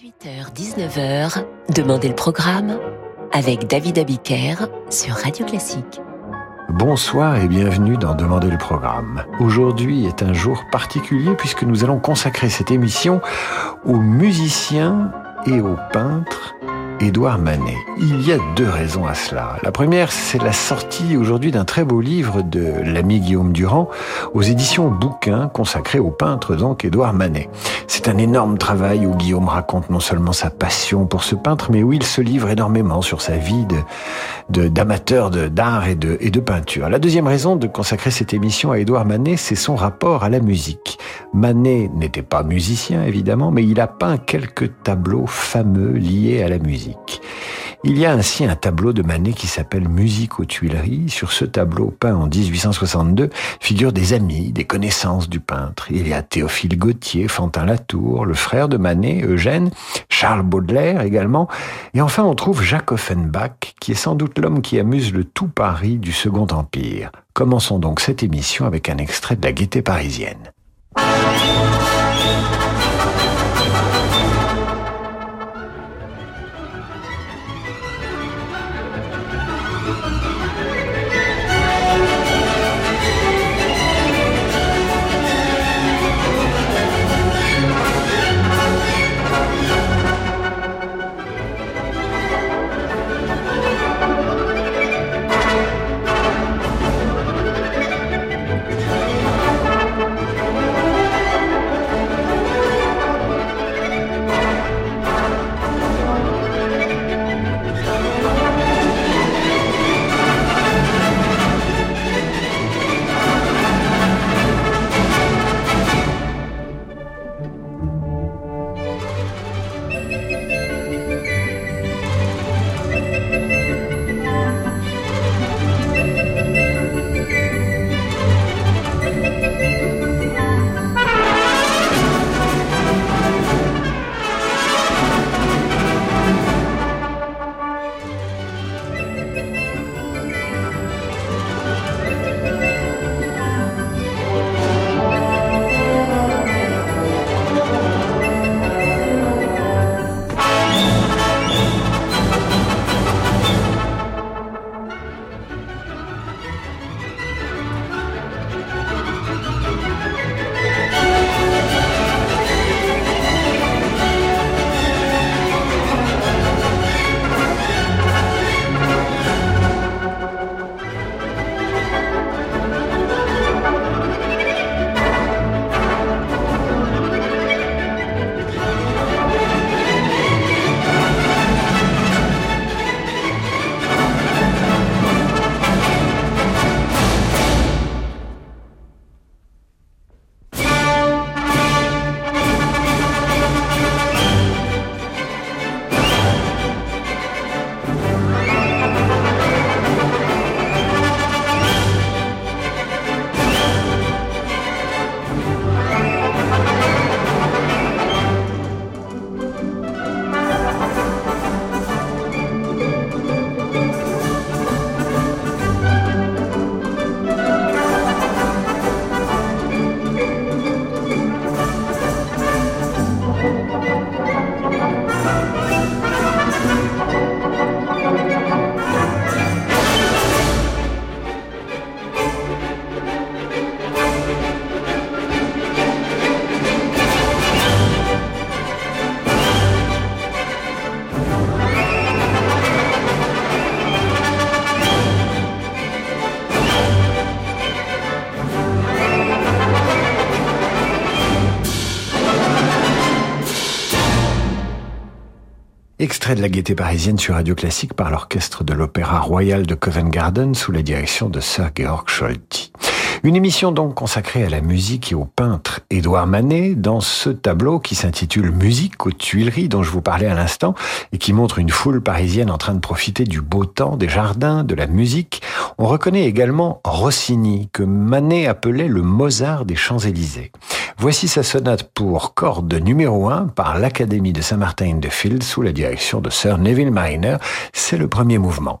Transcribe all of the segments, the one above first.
18h-19h, Demandez le programme avec David Abiker sur Radio Classique. Bonsoir et bienvenue dans Demandez le programme. Aujourd'hui est un jour particulier puisque nous allons consacrer cette émission aux musiciens et aux peintres Édouard Manet. Il y a deux raisons à cela. La première, c'est la sortie aujourd'hui d'un très beau livre de l'ami Guillaume Durand aux éditions Bouquin consacré au peintre donc Édouard Manet. C'est un énorme travail où Guillaume raconte non seulement sa passion pour ce peintre, mais où il se livre énormément sur sa vie de, d'amateur d'art et de, et de peinture. La deuxième raison de consacrer cette émission à Édouard Manet, c'est son rapport à la musique. Manet n'était pas musicien évidemment, mais il a peint quelques tableaux fameux liés à la musique. Il y a ainsi un tableau de Manet qui s'appelle Musique aux Tuileries. Sur ce tableau peint en 1862 figurent des amis, des connaissances du peintre. Il y a Théophile Gautier, Fantin Latour, le frère de Manet, Eugène, Charles Baudelaire également. Et enfin, on trouve Jacques Offenbach, qui est sans doute l'homme qui amuse le tout Paris du Second Empire. Commençons donc cette émission avec un extrait de la Gaîté parisienne. Extrait de la gaieté parisienne sur Radio Classique par l'orchestre de l'Opéra Royal de Covent Garden sous la direction de Sir Georg Scholti. Une émission donc consacrée à la musique et au peintre Édouard Manet dans ce tableau qui s'intitule Musique aux Tuileries dont je vous parlais à l'instant et qui montre une foule parisienne en train de profiter du beau temps, des jardins, de la musique. On reconnaît également Rossini que Manet appelait le Mozart des Champs-Élysées. Voici sa sonate pour corde numéro 1 par l'Académie de Saint-Martin-in-the-Fields sous la direction de Sir Neville Mariner. C'est le premier mouvement.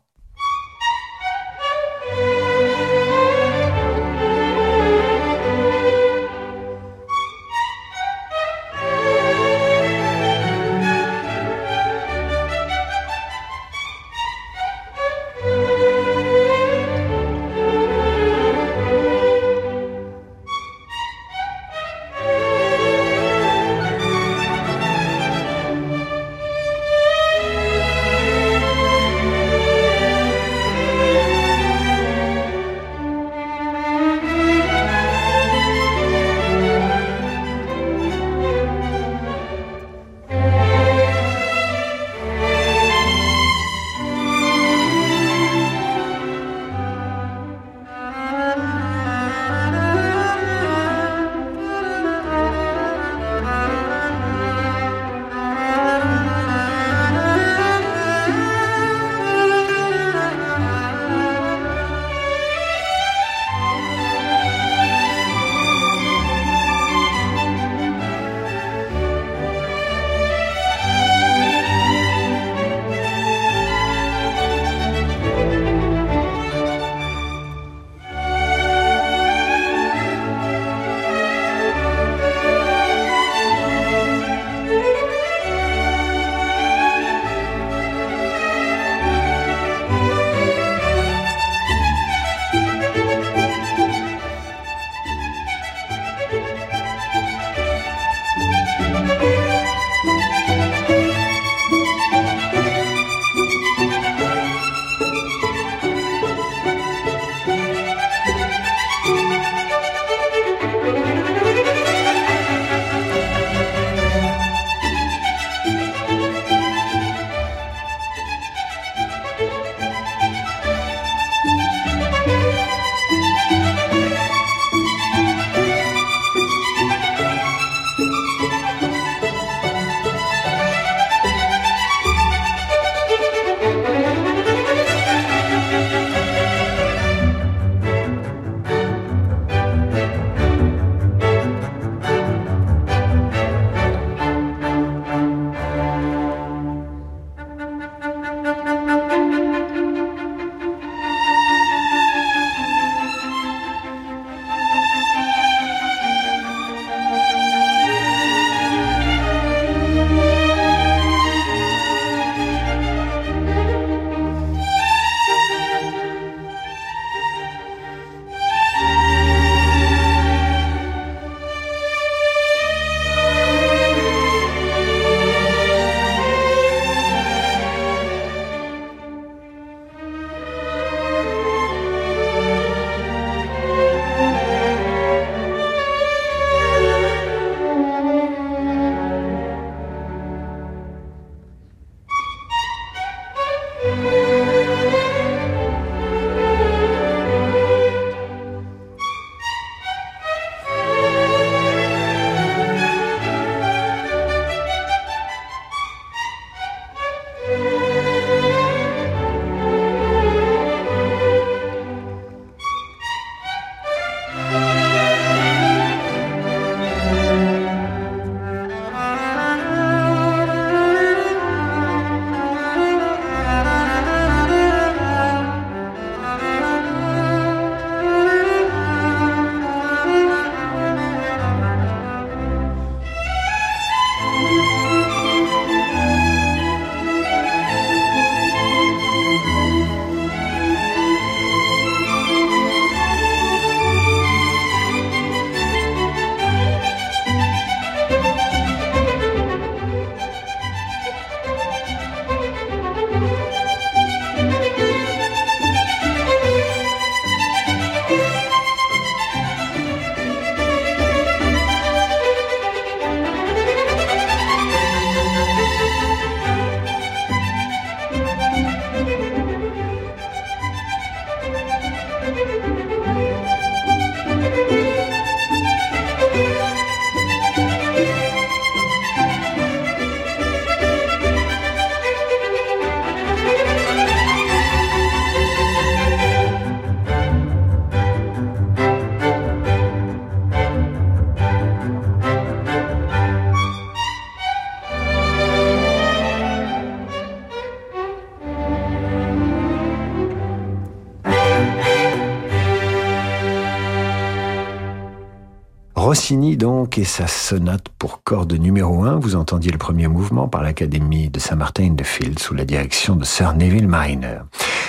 Rossini donc et sa sonate pour cordes numéro 1. Vous entendiez le premier mouvement par l'Académie de Saint-Martin-in-the-Field sous la direction de Sir Neville Mariner.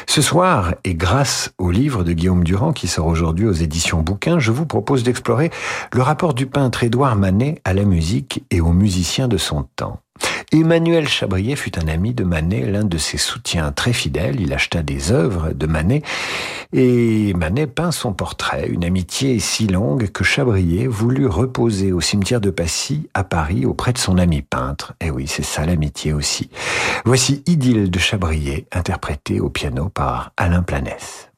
Ce soir, et grâce au livre de Guillaume Durand qui sort aujourd'hui aux éditions Bouquins, je vous propose d'explorer le rapport du peintre Édouard Manet à la musique et aux musiciens de son temps. Emmanuel Chabrier fut un ami de Manet, l'un de ses soutiens très fidèles. Il acheta des œuvres de Manet et Manet peint son portrait, une amitié si longue que Chabrier voulut reposer au cimetière de Passy à Paris auprès de son ami peintre. Et eh oui, c'est ça l'amitié aussi. Voici Idylle de Chabrier, interprété au piano par Alain Planès.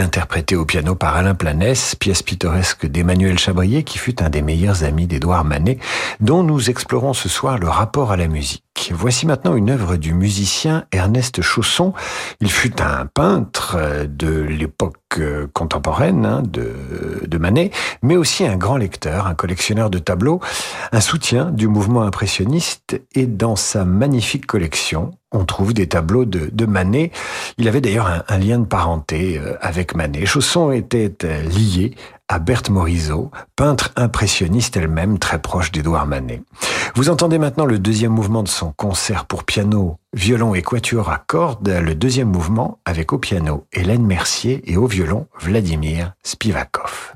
Interprété au piano par Alain Planès, pièce pittoresque d'Emmanuel Chabrier qui fut un des meilleurs amis d'Édouard Manet, dont nous explorons ce soir le rapport à la musique. Voici maintenant une œuvre du musicien Ernest Chausson. Il fut un peintre de l'époque euh, contemporaine hein, de, Manet, mais aussi un grand lecteur, un collectionneur de tableaux, un soutien du mouvement impressionniste et dans sa magnifique collection, on trouve des tableaux de, Manet. Il avait d'ailleurs un, lien de parenté euh, avec Manet. Chausson était euh, lié à Berthe Morisot, peintre impressionniste elle-même très proche d'Édouard Manet. Vous entendez maintenant le deuxième mouvement de son concert pour piano, violon et quatuor à cordes, le deuxième mouvement avec au piano Hélène Mercier et au violon Vladimir Spivakov.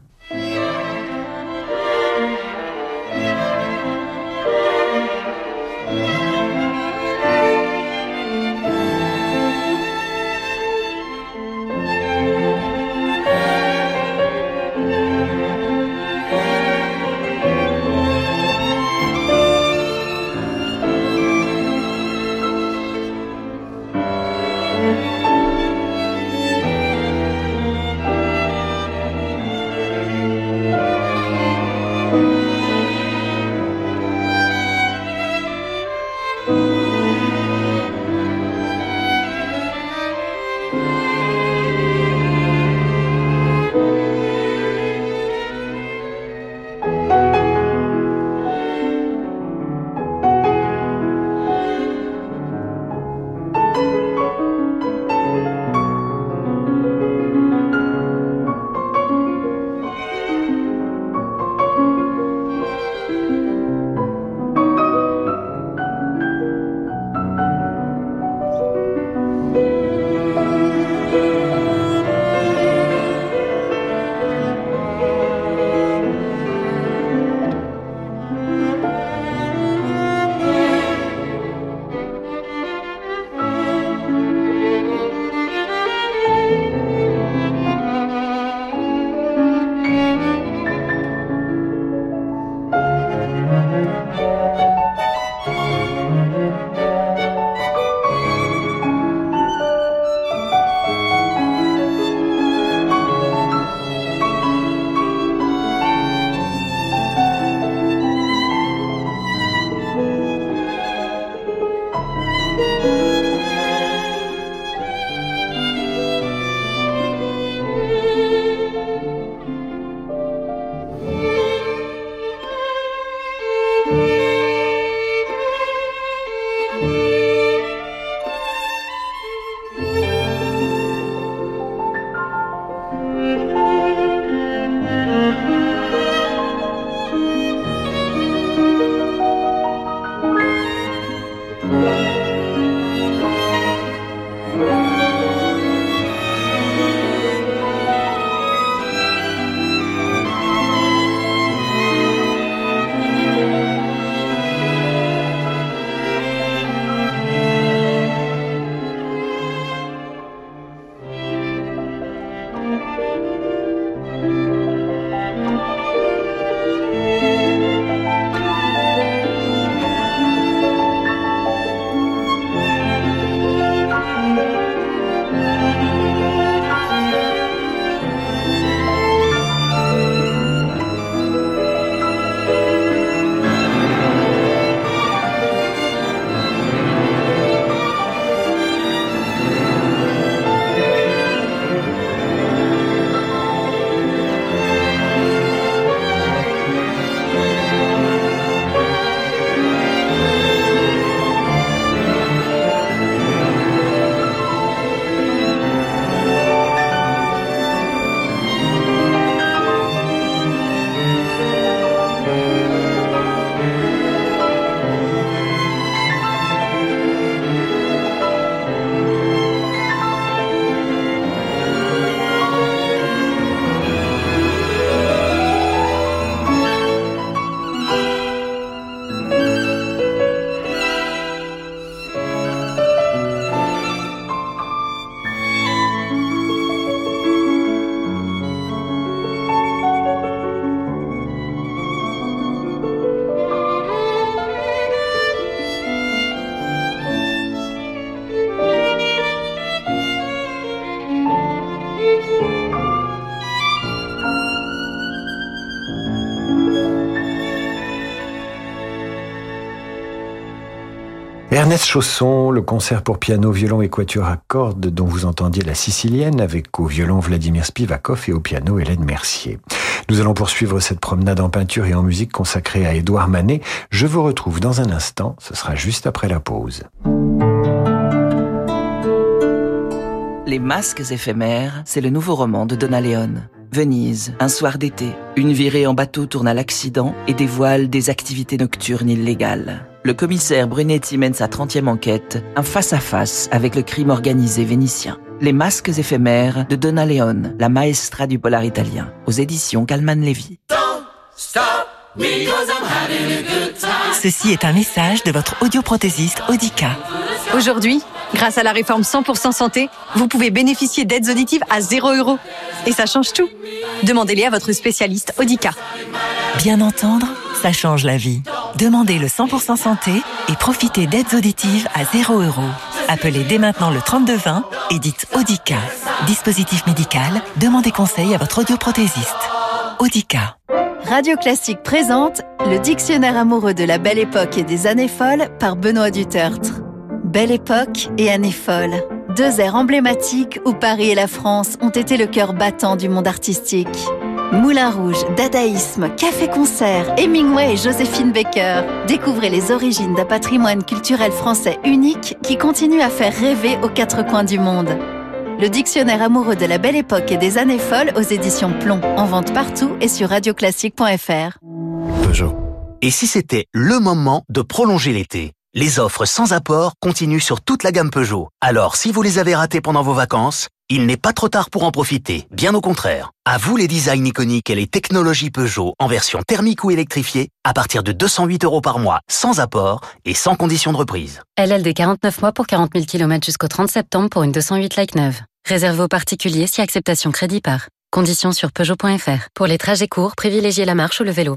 Ernest Chausson, le concert pour piano, violon et quatuor à cordes dont vous entendiez la sicilienne avec au violon Vladimir Spivakov et au piano Hélène Mercier. Nous allons poursuivre cette promenade en peinture et en musique consacrée à Édouard Manet. Je vous retrouve dans un instant, ce sera juste après la pause. Les masques éphémères, c'est le nouveau roman de Donna Leon. Venise, un soir d'été. Une virée en bateau tourne à l'accident et dévoile des activités nocturnes illégales. Le commissaire Brunetti mène sa 30e enquête, un face-à-face avec le crime organisé vénitien. Les masques éphémères de Donna Leon, la maestra du polar italien, aux éditions Calman Levy. Ceci est un message de votre audioprothésiste Audica. Aujourd'hui, grâce à la réforme 100% santé, vous pouvez bénéficier d'aides auditives à 0 euros. Et ça change tout. Demandez-les à votre spécialiste Audica. Bien entendre, ça change la vie. Demandez le 100% santé et profitez d'aides auditives à 0 euros. Appelez dès maintenant le 3220 et dites Audica. Dispositif médical, demandez conseil à votre audioprothésiste. Audica. Radio Classique présente le dictionnaire amoureux de la belle époque et des années folles par Benoît Dutertre. Belle époque et années folles. Deux airs emblématiques où Paris et la France ont été le cœur battant du monde artistique. Moulin Rouge, Dadaïsme, Café-Concert, Hemingway et Joséphine Baker. Découvrez les origines d'un patrimoine culturel français unique qui continue à faire rêver aux quatre coins du monde. Le dictionnaire amoureux de la belle époque et des années folles aux éditions Plomb. En vente partout et sur radioclassique.fr. Peugeot. Et si c'était le moment de prolonger l'été? Les offres sans apport continuent sur toute la gamme Peugeot. Alors, si vous les avez ratées pendant vos vacances, il n'est pas trop tard pour en profiter, bien au contraire. À vous les designs iconiques et les technologies Peugeot en version thermique ou électrifiée à partir de 208 euros par mois, sans apport et sans condition de reprise. LLD 49 mois pour 40 000 km jusqu'au 30 septembre pour une 208 like neuve. Réservé aux particuliers si acceptation crédit par. Conditions sur Peugeot.fr. Pour les trajets courts, privilégiez la marche ou le vélo.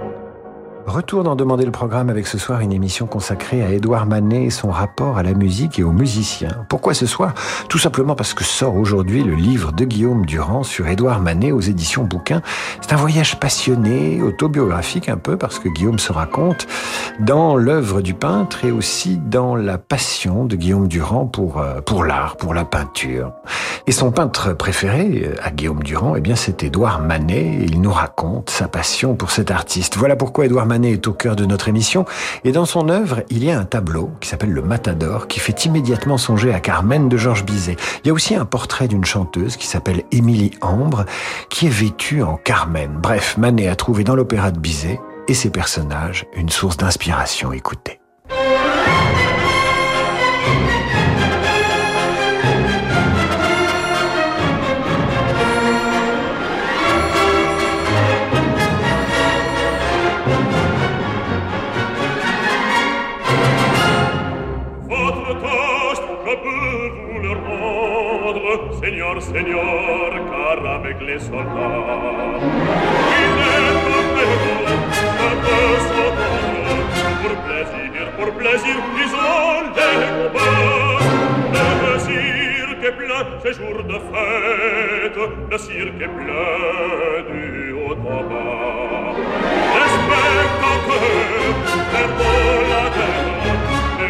Retour d'en demander le programme avec ce soir une émission consacrée à Édouard Manet et son rapport à la musique et aux musiciens. Pourquoi ce soir? Tout simplement parce que sort aujourd'hui le livre de Guillaume Durand sur Édouard Manet aux éditions Bouquin. C'est un voyage passionné, autobiographique un peu, parce que Guillaume se raconte dans l'œuvre du peintre et aussi dans la passion de Guillaume Durand pour, euh, pour l'art, pour la peinture. Et son peintre préféré euh, à Guillaume Durand, eh bien, c'est Édouard Manet et il nous raconte sa passion pour cet artiste. Voilà pourquoi Édouard Manet est au cœur de notre émission. Et dans son œuvre, il y a un tableau qui s'appelle Le Matador, qui fait immédiatement songer à Carmen de Georges Bizet. Il y a aussi un portrait d'une chanteuse qui s'appelle Émilie Ambre, qui est vêtue en Carmen. Bref, Manet a trouvé dans l'opéra de Bizet et ses personnages une source d'inspiration. Écoutez. Seigneur, Seigneur, car avec les soldats, il est apéro, un peu sauvage, pour plaisir, pour plaisir, ils ont les combats. Le cirque est plein, ces jours de fête, le cirque est plein du haut en bas. Les spectateurs, la vacances.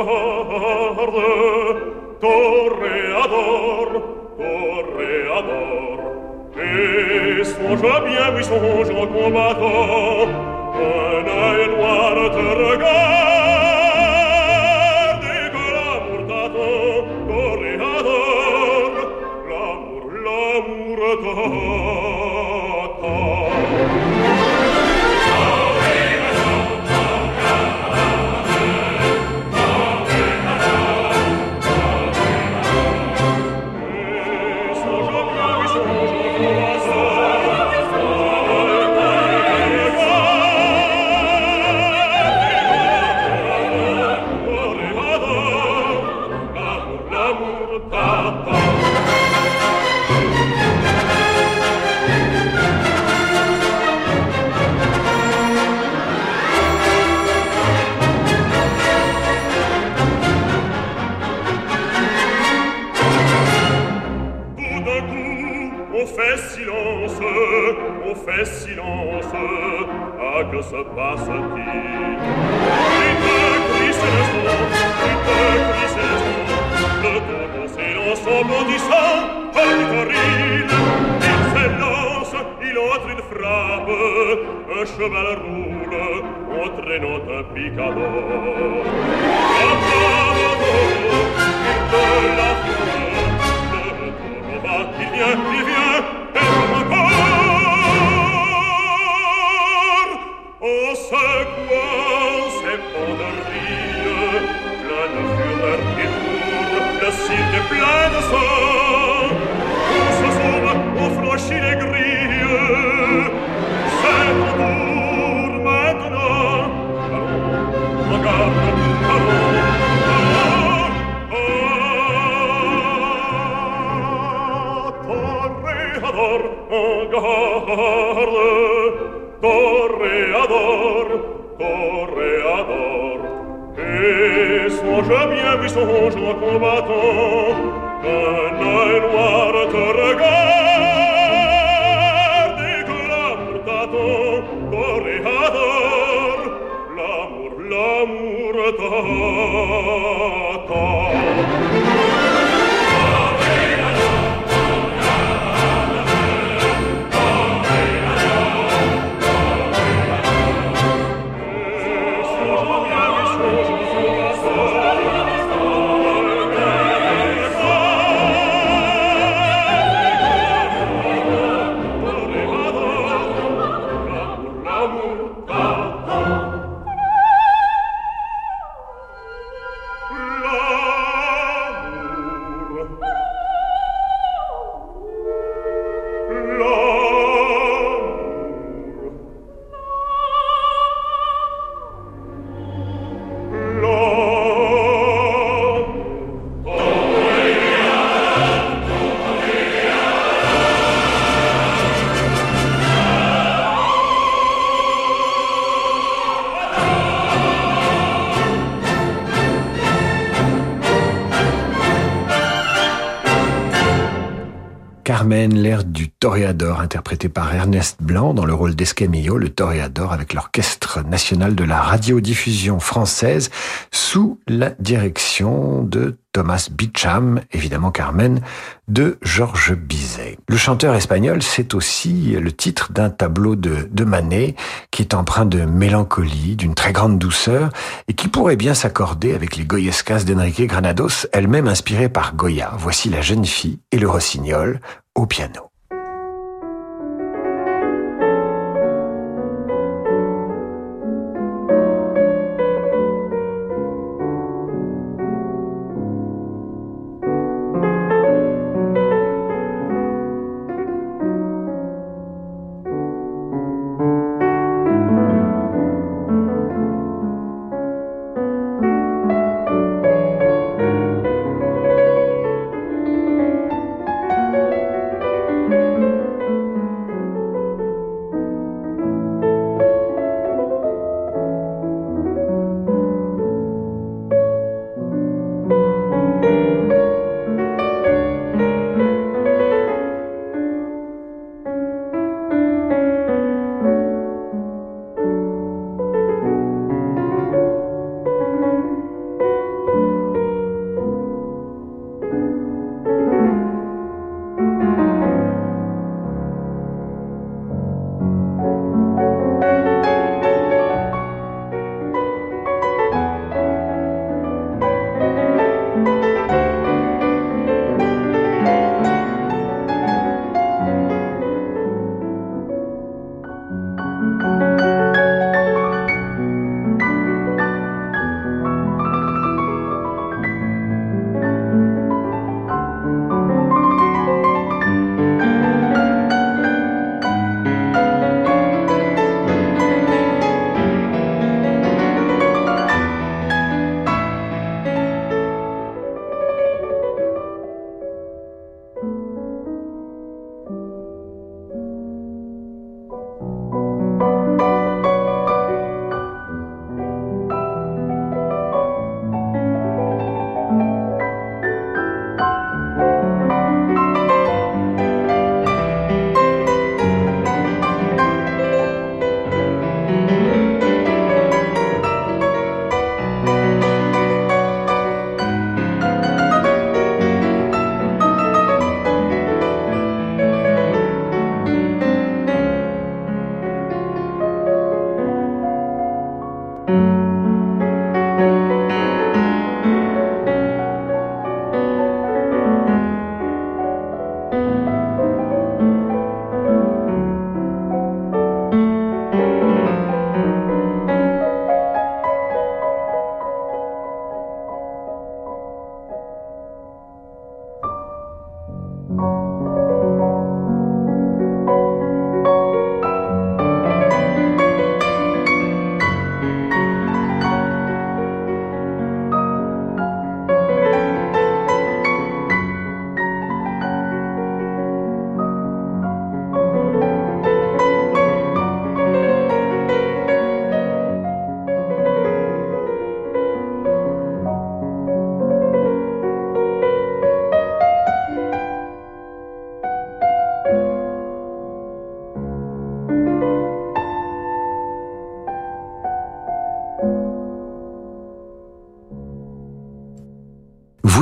Garde, toréador, toréador. Et songe bien, oui, songe en combattant, un œil noir te regarde, et que l'amour t'attend, toréador, l'amour, l'amour t'attend. portata Toréador, interprété par Ernest Blanc dans le rôle d'Escamillo, le Toréador avec l'Orchestre national de la radiodiffusion française sous la direction de Thomas Beecham, évidemment Carmen, de Georges Bizet. Le chanteur espagnol, c'est aussi le titre d'un tableau de, de Manet qui est empreint de mélancolie, d'une très grande douceur et qui pourrait bien s'accorder avec les Goyescas d'Enrique Granados, elle-même inspirée par Goya. Voici la jeune fille et le rossignol au piano.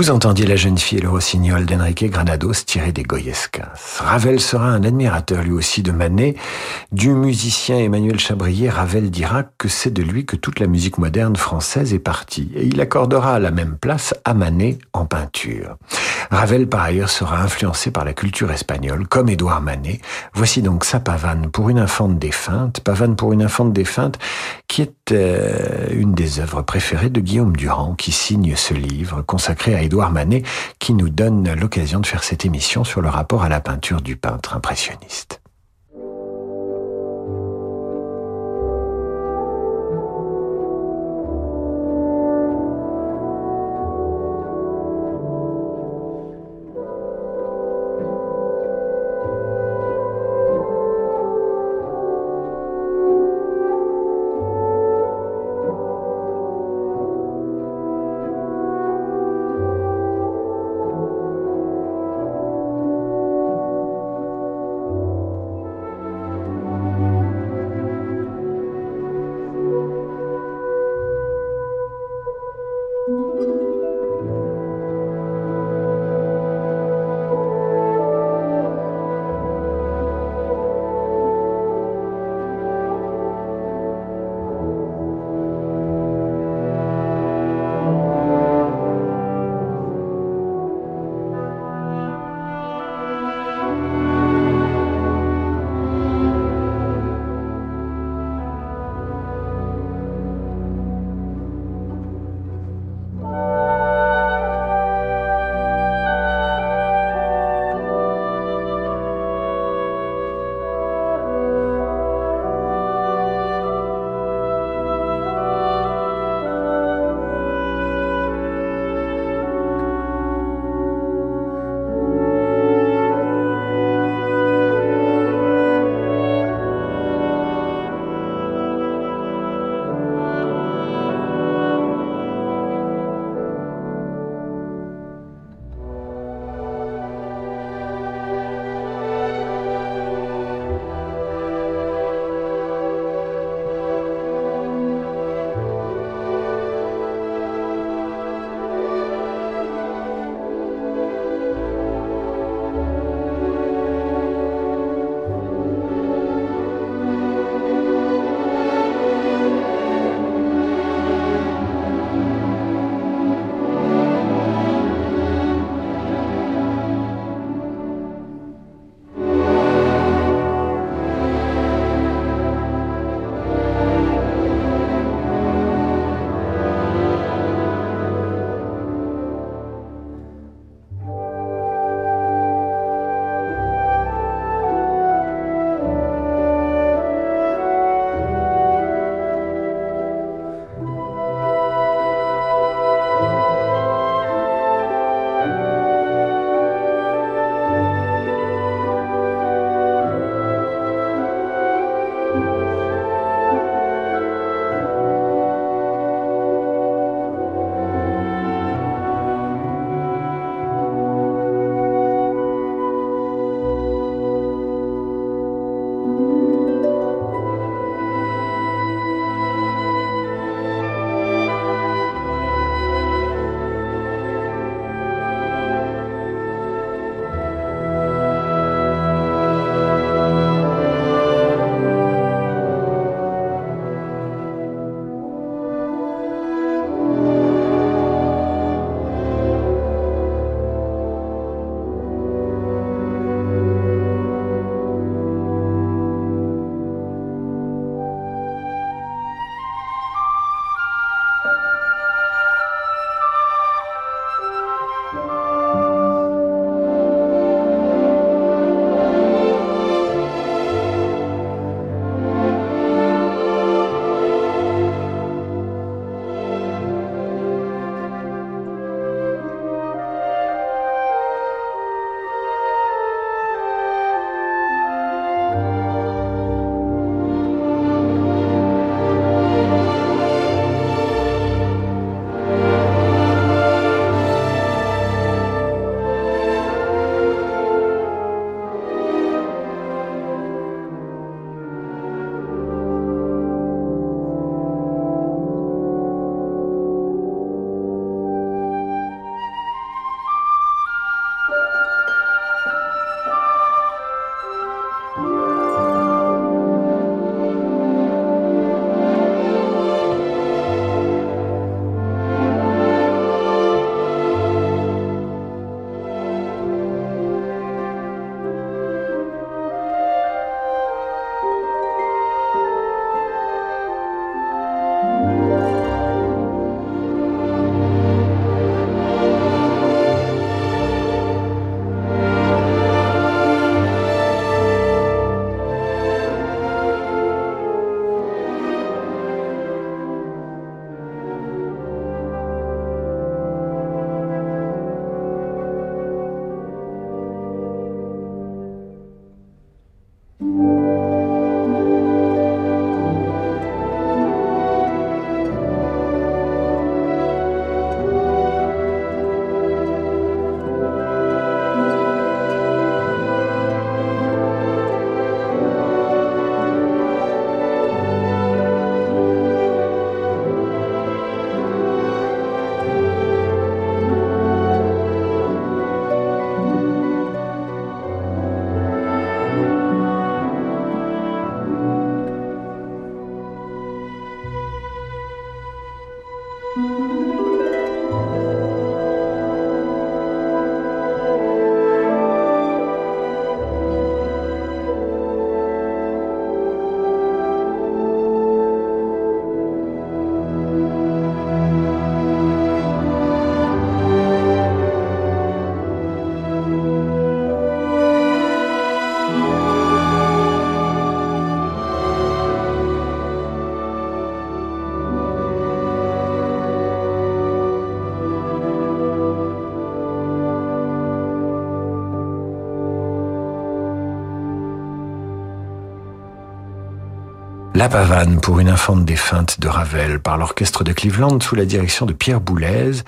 Vous entendiez La jeune fille et le rossignol d'Enrique Granados tiré des Goyescas. Ravel sera un admirateur lui aussi de Manet. Du musicien Emmanuel Chabrier, Ravel dira que c'est de lui que toute la musique moderne française est partie. Et il accordera la même place à Manet en peinture. Ravel, par ailleurs, sera influencé par la culture espagnole, comme Édouard Manet. Voici donc sa pavane pour une infante défunte, pavane pour une infante défunte, qui est euh, une des œuvres préférées de Guillaume Durand, qui signe ce livre consacré à Édouard Manet, qui nous donne l'occasion de faire cette émission sur le rapport à la peinture du peintre impressionniste. La pavane pour une infante défunte de Ravel par l'orchestre de Cleveland sous la direction de Pierre Boulez,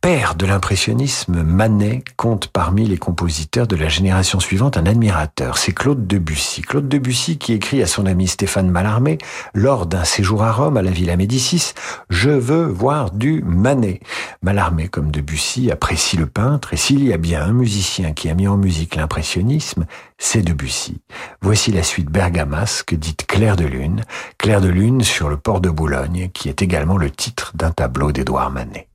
père de l'impressionnisme, Manet compte parmi les compositeurs de la génération suivante un admirateur. C'est Claude Debussy. Claude Debussy qui écrit à son ami Stéphane Mallarmé lors d'un séjour à Rome à la Villa Médicis Je veux voir du Manet. Mallarmé comme Debussy apprécie le peintre et s'il y a bien un musicien qui a mis en musique l'impressionnisme, c'est Debussy. Voici la suite bergamasque dite Clair de Lune. Clair de Lune sur le port de Boulogne qui est également le titre d'un tableau d'Édouard Manet.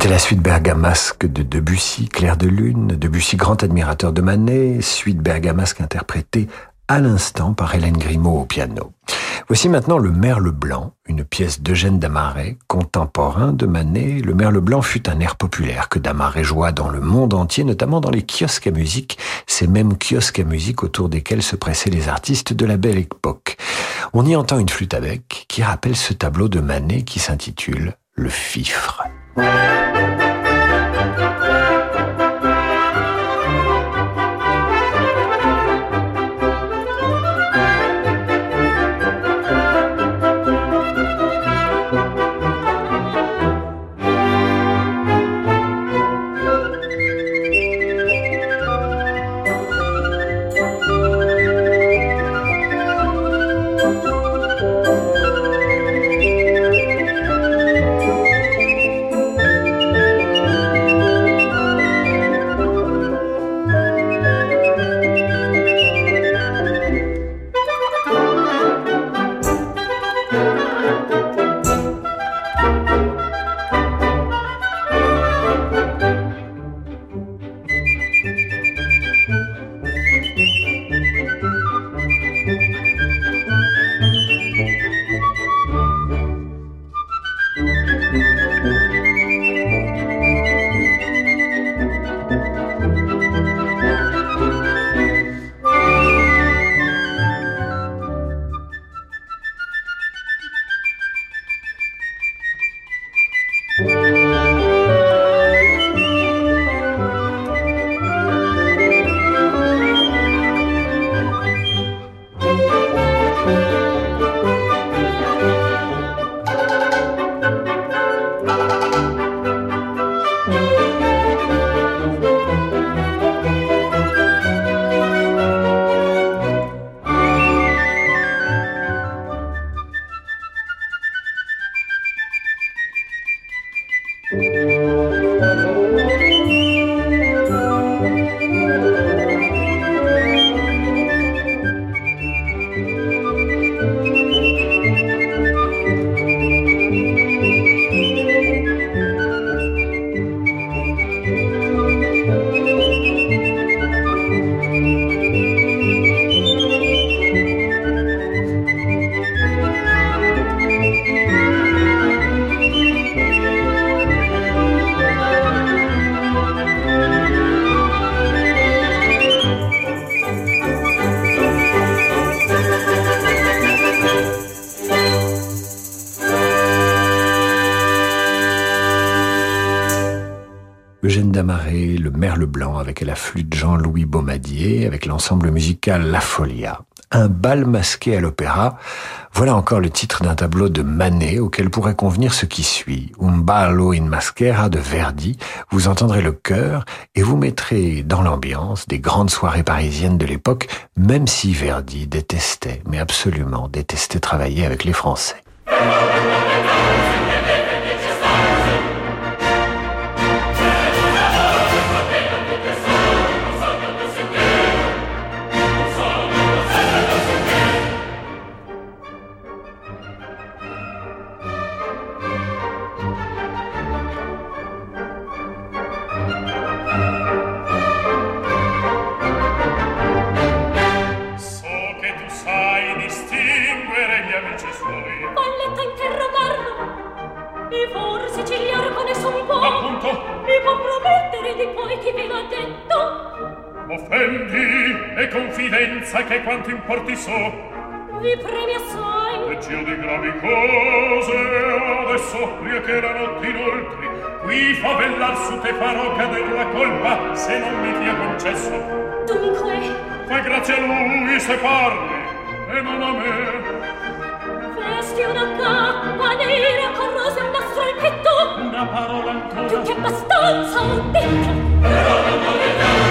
C'était la suite bergamasque de Debussy, Clair de Lune, Debussy grand admirateur de Manet, suite bergamasque interprétée à l'instant par Hélène Grimaud au piano. Voici maintenant Le Merle Blanc, une pièce d'Eugène Damaret, contemporain de Manet. Le Merle Blanc fut un air populaire que Damaret joua dans le monde entier, notamment dans les kiosques à musique, ces mêmes kiosques à musique autour desquels se pressaient les artistes de la belle époque. On y entend une flûte avec qui rappelle ce tableau de Manet qui s'intitule Le Fifre. Thank you. La flûte Jean-Louis Baumadier, avec l'ensemble musical La Folia. Un bal masqué à l'opéra, voilà encore le titre d'un tableau de Manet auquel pourrait convenir ce qui suit. Un ballo in maschera de Verdi. Vous entendrez le chœur et vous mettrez dans l'ambiance des grandes soirées parisiennes de l'époque, même si Verdi détestait, mais absolument détestait travailler avec les Français. Confidenza che quanto importi so. Vi premi assai. Leggio di gravi cose adesso io che la notte inoltre qui favellar su te farò cader la colpa se non mi fia concesso. Dunque. Fai grazie a lui se parli e non a me. Vesti una cappa nera con rose un nastro al petto. Una parola ancora. Più che abbastanza ho detto però non voglio Extrait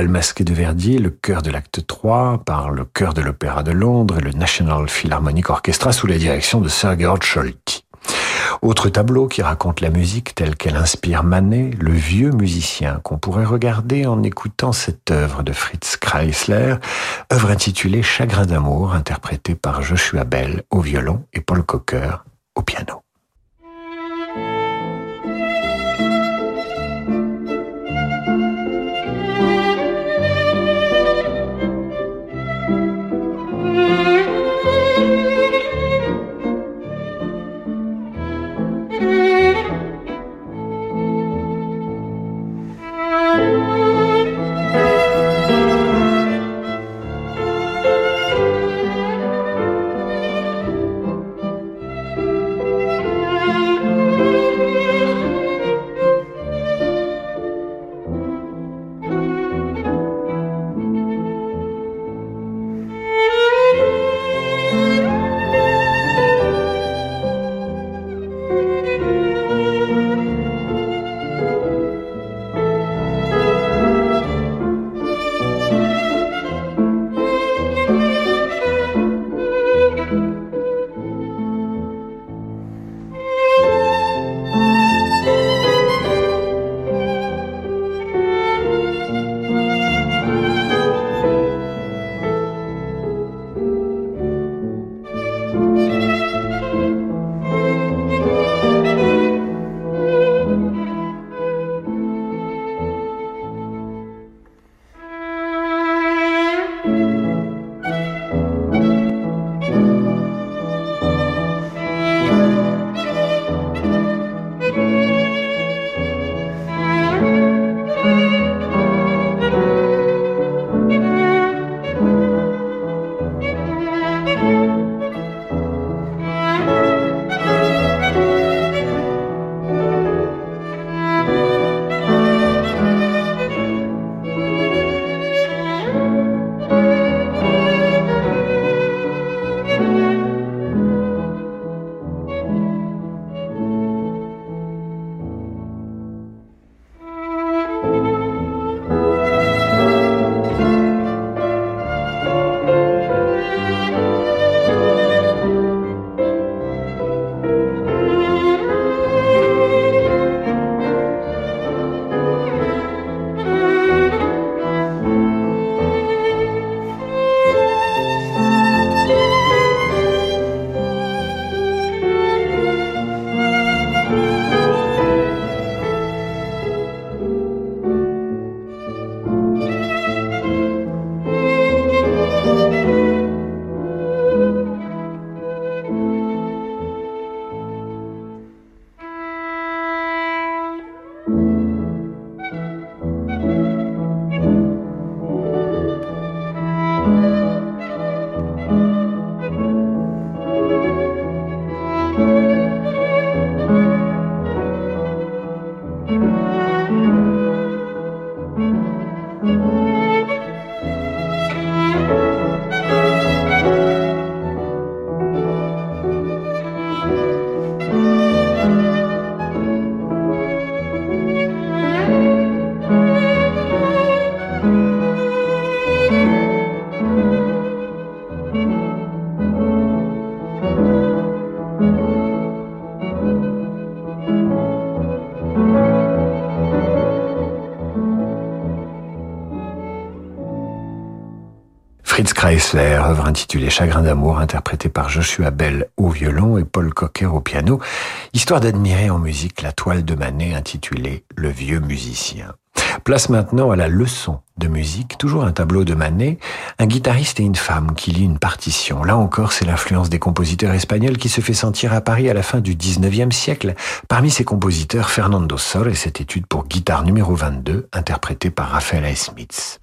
bal masqué de Verdi, le chœur de l'acte 3, par le chœur de l'Opéra de Londres et le National Philharmonic Orchestra sous la direction de Sir Georg Scholti. Autre tableau qui raconte la musique telle qu'elle inspire Manet, le vieux musicien qu'on pourrait regarder en écoutant cette œuvre de Fritz Kreisler, œuvre intitulée Chagrin d'amour, interprétée par Joshua Bell au violon et Paul Cocker au piano. Chrysler, œuvre intitulée Chagrin d'amour, interprétée par Joshua Bell au violon et Paul Cocker au piano, histoire d'admirer en musique la toile de Manet intitulée Le vieux musicien. Place maintenant à la leçon de musique, toujours un tableau de Manet, un guitariste et une femme qui lit une partition. Là encore, c'est l'influence des compositeurs espagnols qui se fait sentir à Paris à la fin du 19e siècle. Parmi ces compositeurs, Fernando Sol et cette étude pour guitare numéro 22, interprétée par Raphaël. Smith.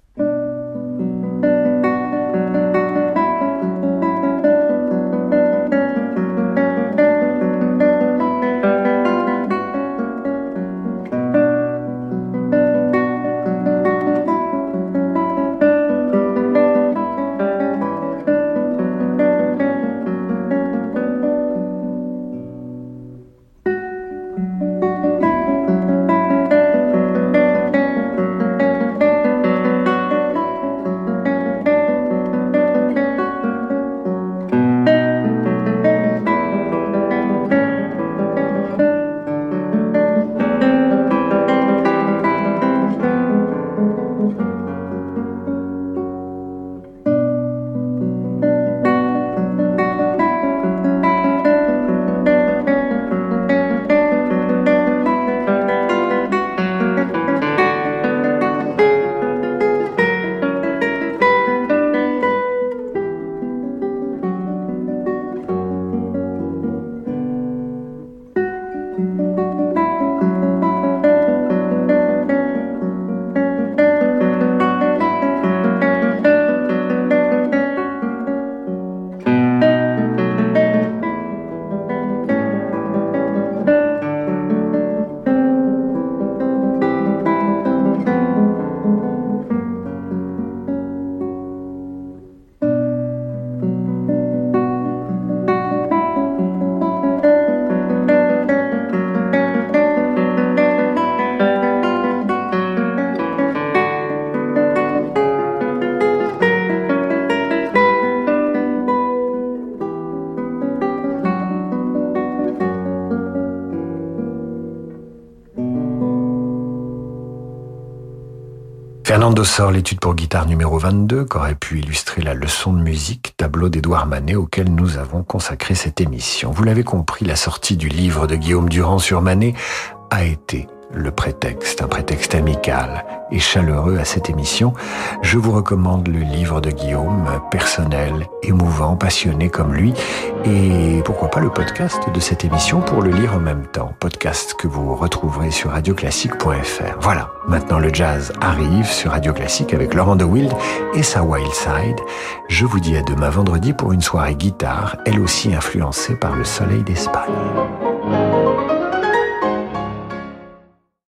Sort l'étude pour guitare numéro 22 qu'aurait pu illustrer la leçon de musique, tableau d'Édouard Manet auquel nous avons consacré cette émission. Vous l'avez compris, la sortie du livre de Guillaume Durand sur Manet a été le prétexte, un prétexte amical et chaleureux à cette émission, je vous recommande le livre de Guillaume, personnel, émouvant, passionné comme lui, et pourquoi pas le podcast de cette émission pour le lire en même temps, podcast que vous retrouverez sur radioclassique.fr. Voilà, maintenant le jazz arrive sur Radio Classique avec Laurent de Wild et sa Wild Side. Je vous dis à demain vendredi pour une soirée guitare, elle aussi influencée par le soleil d'Espagne.